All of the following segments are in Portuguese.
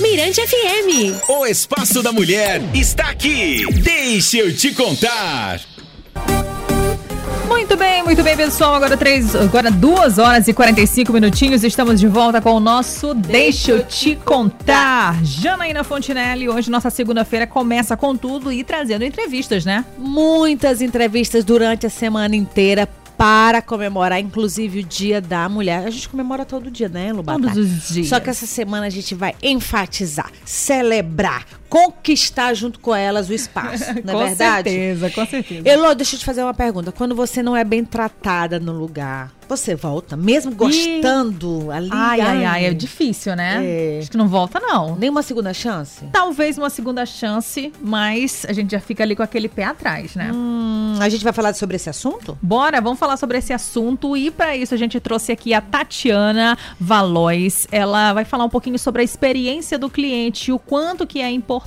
Mirante FM. O Espaço da Mulher está aqui. Deixa eu te contar. Muito bem, muito bem, pessoal. Agora três, agora duas horas e 45 minutinhos. Estamos de volta com o nosso Deixa eu te contar. Janaína Fontinelli, hoje nossa segunda-feira começa com tudo e trazendo entrevistas, né? Muitas entrevistas durante a semana inteira para comemorar, inclusive, o Dia da Mulher. A gente comemora todo dia, né, Lubata? Todos os dias. Só que essa semana a gente vai enfatizar, celebrar, conquistar junto com elas o espaço, não é com verdade? certeza, com certeza. Elô, deixa eu te fazer uma pergunta. Quando você não é bem tratada no lugar, você volta, mesmo gostando ali? Ai, ai, ai, é difícil, né? É. Acho que não volta, não. Nenhuma segunda chance? Talvez uma segunda chance, mas a gente já fica ali com aquele pé atrás, né? Hum, a gente vai falar sobre esse assunto? Bora, vamos falar sobre esse assunto e para isso a gente trouxe aqui a Tatiana Valois. Ela vai falar um pouquinho sobre a experiência do cliente e o quanto que é importante,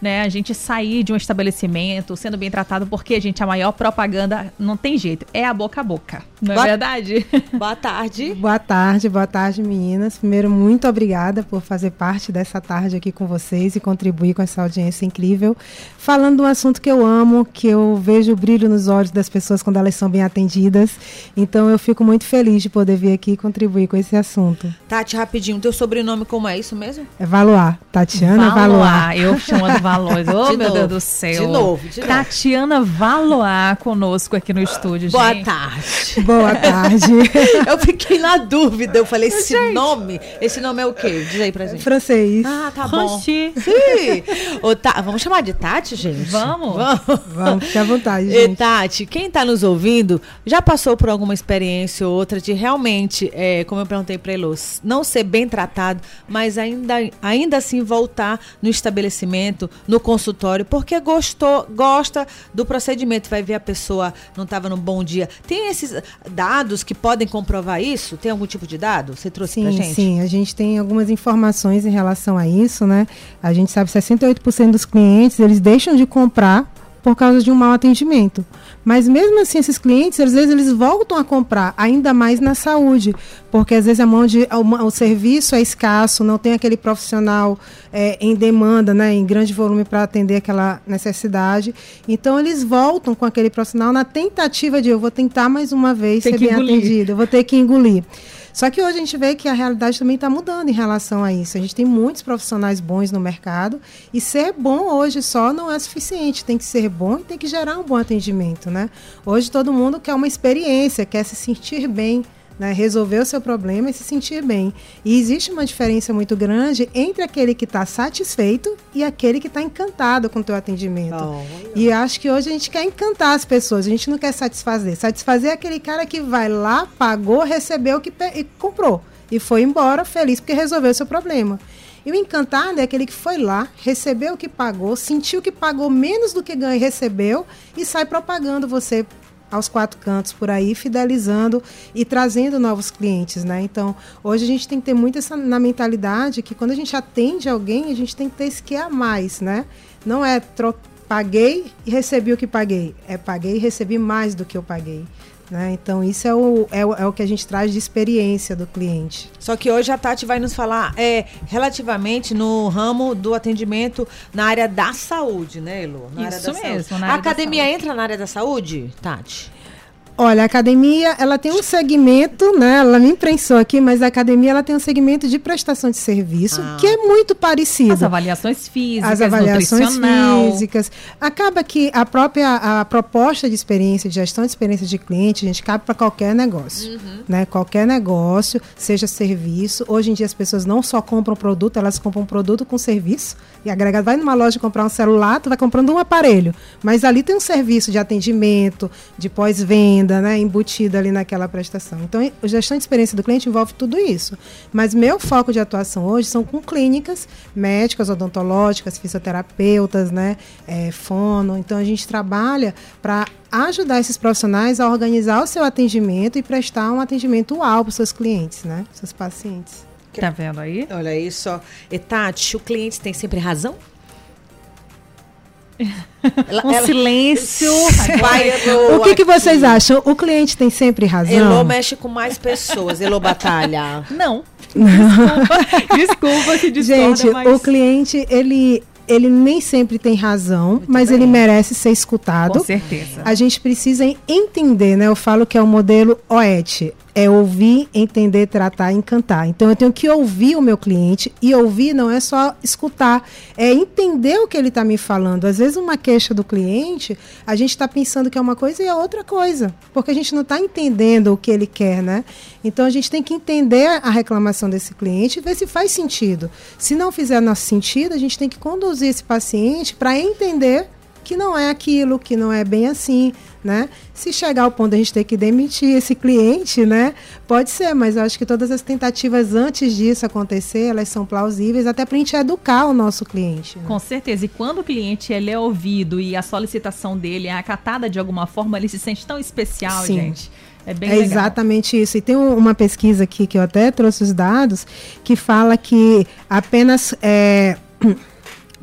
né, a gente sair de um estabelecimento sendo bem tratado, porque, gente, a maior propaganda não tem jeito, é a boca a boca. Não é Boa- verdade? Boa tarde. Boa tarde, boa tarde, meninas. Primeiro, muito obrigada por fazer parte dessa tarde aqui com vocês e contribuir com essa audiência incrível. Falando de um assunto que eu amo, que eu vejo o brilho nos olhos das pessoas quando elas são bem atendidas. Então, eu fico muito feliz de poder vir aqui e contribuir com esse assunto. Tati, rapidinho, teu sobrenome como é isso mesmo? É Valois, Tatiana Valois. Eu chamando Valois. Oh, De meu novo, Deus do céu. de novo, de novo. Tatiana Valois conosco aqui no estúdio, Boa gente. tarde. Boa tarde. Eu fiquei na dúvida. Eu falei, esse nome, esse nome é o quê? Diz aí pra gente. Francês. Ah, tá bom. Oxi. Sim. Ô, Ta- Vamos chamar de Tati, gente? Vamos? Vamos. Vamos, fique à vontade, E, gente. Tati, quem tá nos ouvindo já passou por alguma experiência ou outra de realmente, é, como eu perguntei pra Elos, não ser bem tratado, mas ainda, ainda assim voltar no estabelecimento, no consultório, porque gostou, gosta do procedimento, vai ver a pessoa não estava num bom dia. Tem esses dados que podem comprovar isso? Tem algum tipo de dado? Você trouxe Sim, gente? sim, a gente tem algumas informações em relação a isso, né? A gente sabe que 68% dos clientes, eles deixam de comprar por causa de um mau atendimento. Mas mesmo assim, esses clientes, às vezes eles voltam a comprar, ainda mais na saúde, porque às vezes a mão de, o, o serviço é escasso, não tem aquele profissional é, em demanda, né, em grande volume para atender aquela necessidade. Então eles voltam com aquele profissional na tentativa de eu vou tentar mais uma vez Tem ser bem engolir. atendido, eu vou ter que engolir. Só que hoje a gente vê que a realidade também está mudando em relação a isso. A gente tem muitos profissionais bons no mercado e ser bom hoje só não é suficiente. Tem que ser bom e tem que gerar um bom atendimento, né? Hoje todo mundo quer uma experiência, quer se sentir bem, né? resolver o seu problema e se sentir bem. E existe uma diferença muito grande entre aquele que está satisfeito e aquele que está encantado com o teu atendimento. E acho que hoje a gente quer encantar as pessoas, a gente não quer satisfazer. Satisfazer é aquele cara que vai lá, pagou, recebeu que e comprou. E foi embora feliz porque resolveu o seu problema. E o encantado é aquele que foi lá, recebeu o que pagou, sentiu que pagou menos do que ganhou e recebeu e sai propagando você aos quatro cantos por aí, fidelizando e trazendo novos clientes, né? Então, hoje a gente tem que ter muito essa na mentalidade que quando a gente atende alguém, a gente tem que ter esse que a mais, né? Não é paguei e recebi o que paguei, é paguei e recebi mais do que eu paguei. Né? Então, isso é o, é, o, é o que a gente traz de experiência do cliente. Só que hoje a Tati vai nos falar é, relativamente no ramo do atendimento na área da saúde, né, Elo? Na área Isso da mesmo, saúde. na A área da academia saúde. entra na área da saúde, Tati? Olha, a academia, ela tem um segmento, né? Ela me imprensou aqui, mas a academia ela tem um segmento de prestação de serviço Ah. que é muito parecido. As avaliações físicas, as avaliações físicas. Acaba que a própria a proposta de experiência, de gestão de experiência de cliente, a gente cabe para qualquer negócio. Né? Qualquer negócio, seja serviço. Hoje em dia as pessoas não só compram produto, elas compram produto com serviço. E agregado, vai numa loja comprar um celular, tu vai comprando um aparelho. Mas ali tem um serviço de atendimento, de pós-venda, né? Embutido ali naquela prestação. Então, a gestão de experiência do cliente envolve tudo isso. Mas meu foco de atuação hoje são com clínicas médicas, odontológicas, fisioterapeutas, né? É, fono. Então, a gente trabalha para ajudar esses profissionais a organizar o seu atendimento e prestar um atendimento uau para os seus clientes, né? Seus pacientes. Tá vendo aí? Olha aí só. E Tati, o cliente tem sempre razão? Ela- Um ela- silêncio. O que, que aqui. vocês acham? O cliente tem sempre razão? Elô mexe com mais pessoas, Elô batalha. Não. Desculpa, desculpa se discorda, Gente, mas... o cliente, ele, ele nem sempre tem razão, Muito mas bem. ele merece ser escutado. Com certeza. A gente precisa entender, né? Eu falo que é o modelo OET. É ouvir, entender, tratar, encantar. Então eu tenho que ouvir o meu cliente e ouvir não é só escutar, é entender o que ele está me falando. Às vezes uma queixa do cliente, a gente está pensando que é uma coisa e é outra coisa, porque a gente não está entendendo o que ele quer, né? Então a gente tem que entender a reclamação desse cliente e ver se faz sentido. Se não fizer nosso sentido, a gente tem que conduzir esse paciente para entender que não é aquilo, que não é bem assim, né? Se chegar ao ponto de a gente ter que demitir esse cliente, né? Pode ser, mas eu acho que todas as tentativas antes disso acontecer, elas são plausíveis, até para a gente educar o nosso cliente. né? Com certeza. E quando o cliente ele é ouvido e a solicitação dele é acatada de alguma forma, ele se sente tão especial, Sim. gente. É bem É legal. exatamente isso. E tem um- uma pesquisa aqui que eu até trouxe os dados que fala que apenas é,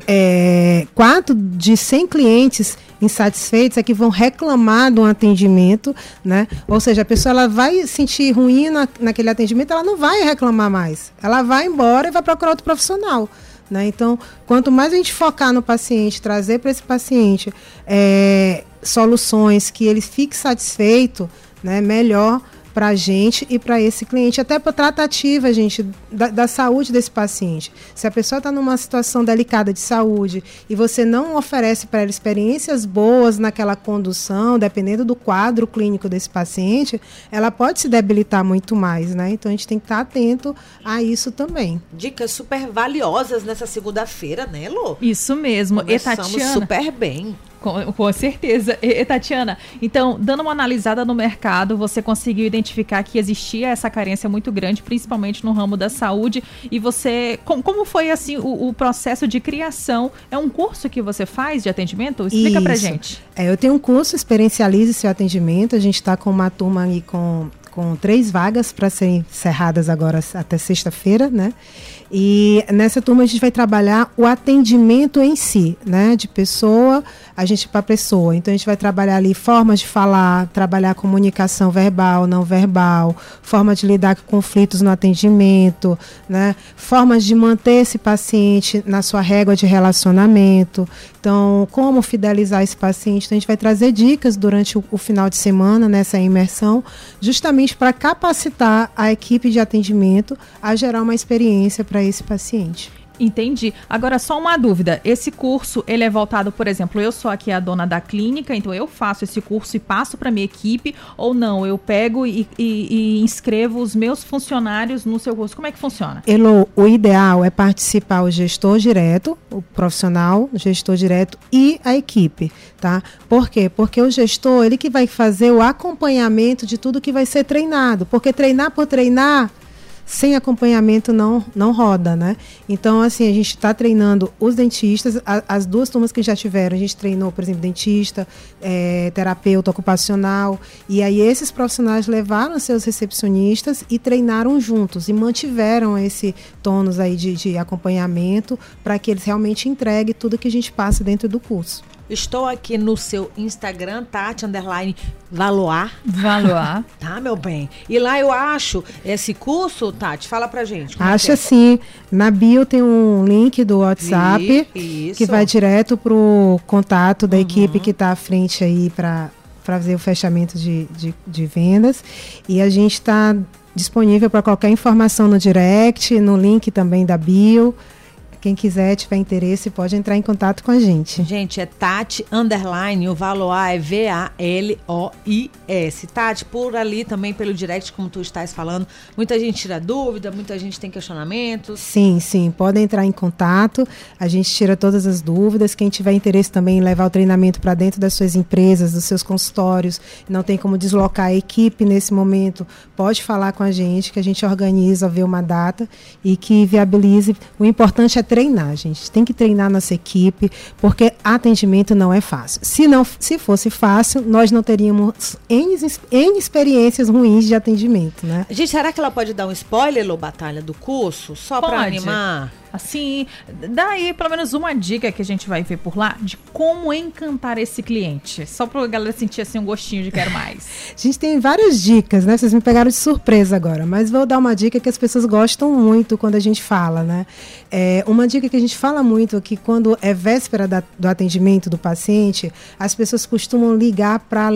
é, quatro de 100 clientes insatisfeitos é que vão reclamar do atendimento, né? Ou seja, a pessoa ela vai sentir ruim na, naquele atendimento, ela não vai reclamar mais. Ela vai embora e vai procurar outro profissional. Né? Então, quanto mais a gente focar no paciente, trazer para esse paciente é, soluções que ele fique satisfeito, né, melhor para a gente e para esse cliente, até para tratativa, gente, da, da saúde desse paciente. Se a pessoa está numa situação delicada de saúde e você não oferece para ela experiências boas naquela condução, dependendo do quadro clínico desse paciente, ela pode se debilitar muito mais, né? Então a gente tem que estar atento a isso também. Dicas super valiosas nessa segunda-feira, né, Lô? Isso mesmo. E Começamos Tatiana, super bem. Com, com certeza. E, Tatiana, então, dando uma analisada no mercado, você conseguiu identificar que existia essa carência muito grande, principalmente no ramo da saúde. E você. Com, como foi assim o, o, processo de criação? É um curso que você faz de atendimento? Explica Isso. pra gente. É, eu tenho um curso Experiencialize seu atendimento. A gente está com uma turma aí com, com três vagas para serem encerradas agora até sexta-feira, né? E nessa turma a gente vai trabalhar o atendimento em si, né? De pessoa, a gente para pessoa. Então a gente vai trabalhar ali formas de falar, trabalhar comunicação verbal, não verbal, forma de lidar com conflitos no atendimento, né? Formas de manter esse paciente na sua régua de relacionamento. Então, como fidelizar esse paciente? Então, a gente vai trazer dicas durante o, o final de semana nessa imersão, justamente para capacitar a equipe de atendimento a gerar uma experiência para esse paciente. Entendi. Agora, só uma dúvida. Esse curso, ele é voltado, por exemplo, eu sou aqui a dona da clínica, então eu faço esse curso e passo para minha equipe, ou não? Eu pego e, e, e, inscrevo os meus funcionários no seu curso. Como é que funciona? Elo, o ideal é participar o gestor direto, o profissional, o gestor direto e a equipe, tá? Por quê? Porque o gestor, ele que vai fazer o acompanhamento de tudo que vai ser treinado. Porque treinar por treinar sem acompanhamento não, não roda, né? Então, assim, a gente está treinando os dentistas, a, as duas turmas que já tiveram, a gente treinou, por exemplo, dentista, é, terapeuta ocupacional, e aí esses profissionais levaram seus recepcionistas e treinaram juntos, e mantiveram esse tônus aí de, de acompanhamento para que eles realmente entreguem tudo que a gente passa dentro do curso. Estou aqui no seu Instagram, Tati Underline Valoar. Valoar. Tá, meu bem. E lá eu acho esse curso, Tati, fala pra gente. Acha é sim. Na bio tem um link do WhatsApp Isso. que vai direto pro contato da uhum. equipe que está à frente aí para fazer o fechamento de, de, de vendas. E a gente está disponível para qualquer informação no direct, no link também da bio. Quem quiser, tiver interesse, pode entrar em contato com a gente. Gente, é Tati Underline, o Valoar é V-A-L-O-I-S. Tati, por ali também, pelo direct, como tu estás falando, muita gente tira dúvida, muita gente tem questionamentos. Sim, sim, podem entrar em contato, a gente tira todas as dúvidas. Quem tiver interesse também em levar o treinamento para dentro das suas empresas, dos seus consultórios, não tem como deslocar a equipe nesse momento, pode falar com a gente, que a gente organiza, vê uma data e que viabilize. O importante é treinar, gente. Tem que treinar nossa equipe, porque atendimento não é fácil. Se não, se fosse fácil, nós não teríamos N, N experiências ruins de atendimento, né? Gente, será que ela pode dar um spoiler, Lô Batalha, do curso? Só para animar? Assim, dá aí pelo menos uma dica que a gente vai ver por lá de como encantar esse cliente. Só pra galera sentir assim um gostinho de quero mais. A gente tem várias dicas, né? Vocês me pegaram de surpresa agora, mas vou dar uma dica que as pessoas gostam muito quando a gente fala, né? É, uma dica que a gente fala muito é que quando é véspera da, do atendimento do paciente, as pessoas costumam ligar para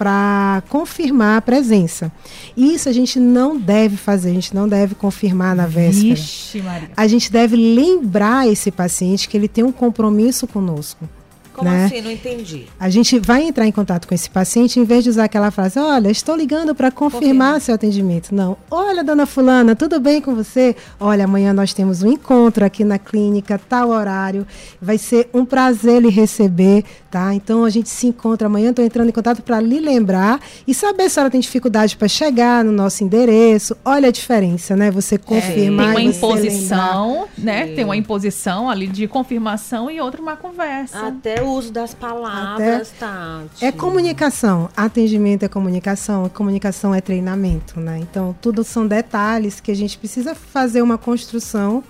para confirmar a presença. Isso a gente não deve fazer, a gente não deve confirmar na véspera. Vixe, Maria. A gente deve lembrar esse paciente que ele tem um compromisso conosco. Como né? assim? Não entendi. A gente vai entrar em contato com esse paciente em vez de usar aquela frase: Olha, estou ligando para confirmar Confirma. seu atendimento. Não. Olha, dona Fulana, tudo bem com você? Olha, amanhã nós temos um encontro aqui na clínica, tal horário. Vai ser um prazer lhe receber, tá? Então a gente se encontra amanhã. Estou entrando em contato para lhe lembrar e saber se a senhora tem dificuldade para chegar no nosso endereço. Olha a diferença, né? Você confirmar. Tem uma você lembrar. imposição, né? Sim. Tem uma imposição ali de confirmação e outra uma conversa. Até o uso das palavras, Tati. É comunicação. Atendimento é comunicação. Comunicação é treinamento, né? Então, tudo são detalhes que a gente precisa fazer uma construção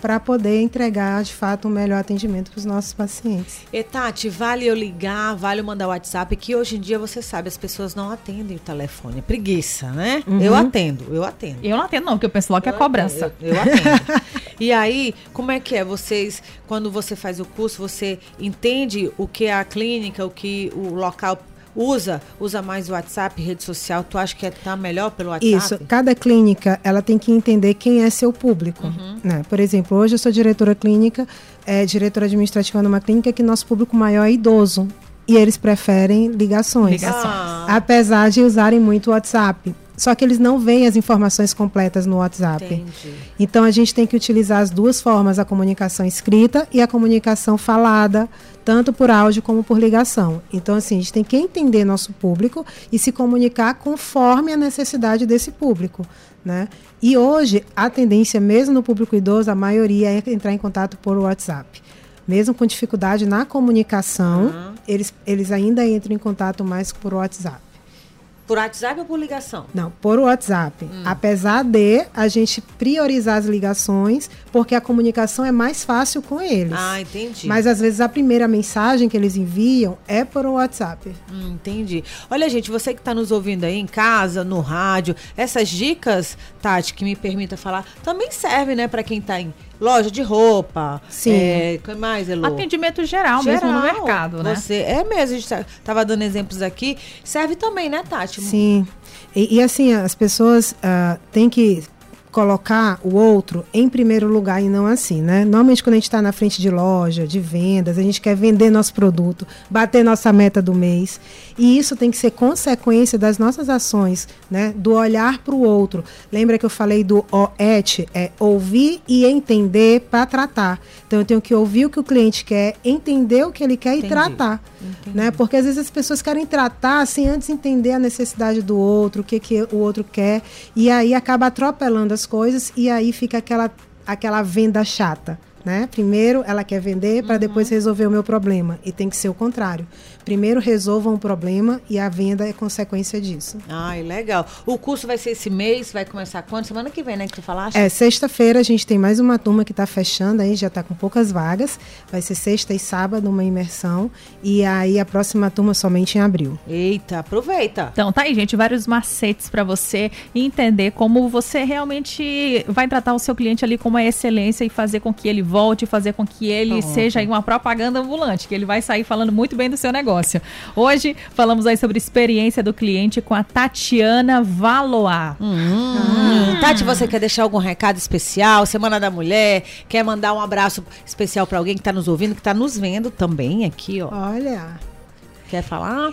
para poder entregar, de fato, um melhor atendimento para os nossos pacientes. E Tati, vale eu ligar, vale eu mandar WhatsApp, que hoje em dia você sabe, as pessoas não atendem o telefone. É preguiça, né? Eu atendo, eu atendo. Eu não atendo, não, porque eu penso logo que é cobrança. atendo, Eu, eu atendo. e aí, como é que é? Vocês, quando você faz o curso, você entende o que a clínica, o que o local usa? Usa mais o WhatsApp, rede social? Tu acha que é, tá melhor pelo WhatsApp? Isso, cada clínica ela tem que entender quem é seu público. Uhum. Né? Por exemplo, hoje eu sou diretora clínica, é, diretora administrativa numa clínica que nosso público maior é idoso. E eles preferem ligações. Ligações. Ah, Apesar de usarem muito o WhatsApp. Só que eles não veem as informações completas no WhatsApp. entendi. Então a gente tem que utilizar as duas formas, a comunicação escrita e a comunicação falada, tanto por áudio como por ligação. Então assim, a gente tem que entender nosso público e se comunicar conforme a necessidade desse público, né? E hoje a tendência mesmo no público idoso, a maioria é entrar em contato por WhatsApp. Mesmo com dificuldade na comunicação, Aham. eles, eles ainda entram em contato mais por WhatsApp. Por WhatsApp ou por ligação? Não, por WhatsApp. Hum. Apesar de a gente priorizar as ligações, porque a comunicação é mais fácil com eles. Ah, entendi. Mas às vezes a primeira mensagem que eles enviam é por WhatsApp. Hum, entendi. Olha, gente, você que está nos ouvindo aí em casa, no rádio, essas dicas, Tati, que me permita falar, também servem, né, para quem está em loja de roupa. Sim. É, que mais, Elô? Atendimento geral, mesmo no Geral, mercado, né? Você, é mesmo, a gente tá- tava dando exemplos aqui. Serve também, né, Tati? Sim. E, e, assim, as pessoas ah, têm que colocar o outro em primeiro lugar e não assim, né? Normalmente quando a gente está na frente de loja, de vendas, a gente quer vender nosso produto, bater nossa meta do mês. E isso tem que ser consequência das nossas ações, né? Do olhar para o outro. Lembra que eu falei do OET? É ouvir e entender para tratar. Então eu tenho que ouvir o que o cliente quer, entender o que ele quer Entendi. e tratar. Né? Porque às vezes as pessoas querem tratar sem antes entender a necessidade do outro, o que, que o outro quer, e aí acaba atropelando as coisas e aí fica aquela, aquela venda chata. Né? Primeiro ela quer vender para depois resolver o meu problema. E tem que ser o contrário. Primeiro resolvam o problema e a venda é consequência disso. Ai, legal. O curso vai ser esse mês, vai começar quando? Semana que vem, né, que tu falaste? É, sexta-feira a gente tem mais uma turma que está fechando aí, já está com poucas vagas. Vai ser sexta e sábado uma imersão. E aí a próxima turma somente em abril. Eita, aproveita. Então, tá aí, gente, vários macetes para você entender como você realmente vai tratar o seu cliente ali com uma excelência e fazer com que ele volte, fazer com que ele Pronto. seja aí uma propaganda ambulante, que ele vai sair falando muito bem do seu negócio. Hoje falamos aí sobre experiência do cliente com a Tatiana Valois. Hum. Tati, você quer deixar algum recado especial? Semana da Mulher? Quer mandar um abraço especial para alguém que está nos ouvindo, que está nos vendo também aqui, ó? Olha, Quer falar?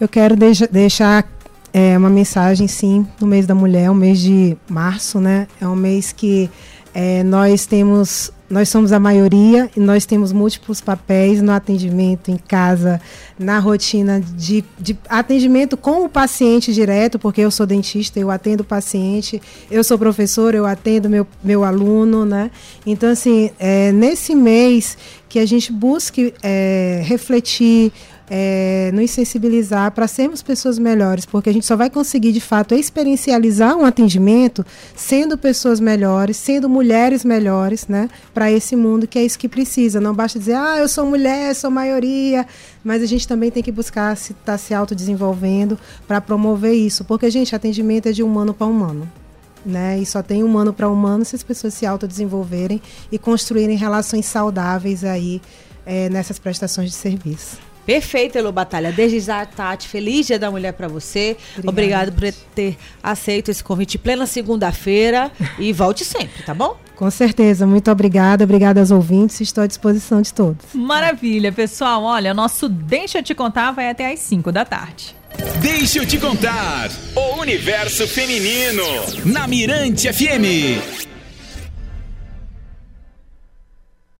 Eu quero deixa- deixar é, uma mensagem, sim, no mês da mulher, o mês de março, né? É um mês que é, nós temos, nós somos a maioria e nós temos múltiplos papéis no atendimento em casa, na rotina de, de atendimento com o paciente direto, porque eu sou dentista, eu atendo o paciente, eu sou professor, eu atendo meu, meu aluno, né? Então, assim, é, nesse mês que a gente busque é, refletir, é, nos sensibilizar para sermos pessoas melhores, porque a gente só vai conseguir de fato experiencializar um atendimento sendo pessoas melhores, sendo mulheres melhores, né, para esse mundo que é isso que precisa. Não basta dizer, ah, eu sou mulher, sou maioria, mas a gente também tem que buscar estar se, tá se autodesenvolvendo para promover isso, porque, gente, atendimento é de humano para humano. Né? E só tem humano para humano se as pessoas se autodesenvolverem e construírem relações saudáveis aí é, nessas prestações de serviço. Perfeito, Elo Batalha. Desde já, Tati, feliz Dia da Mulher para você. Obrigada, Obrigado por ter aceito esse convite plena segunda-feira e volte sempre, tá bom? Com certeza, muito obrigada, obrigada aos ouvintes, estou à disposição de todos. Maravilha, pessoal. Olha, nosso Deixa eu te contar vai até às 5 da tarde. Deixa eu te contar. O universo feminino na Mirante FM.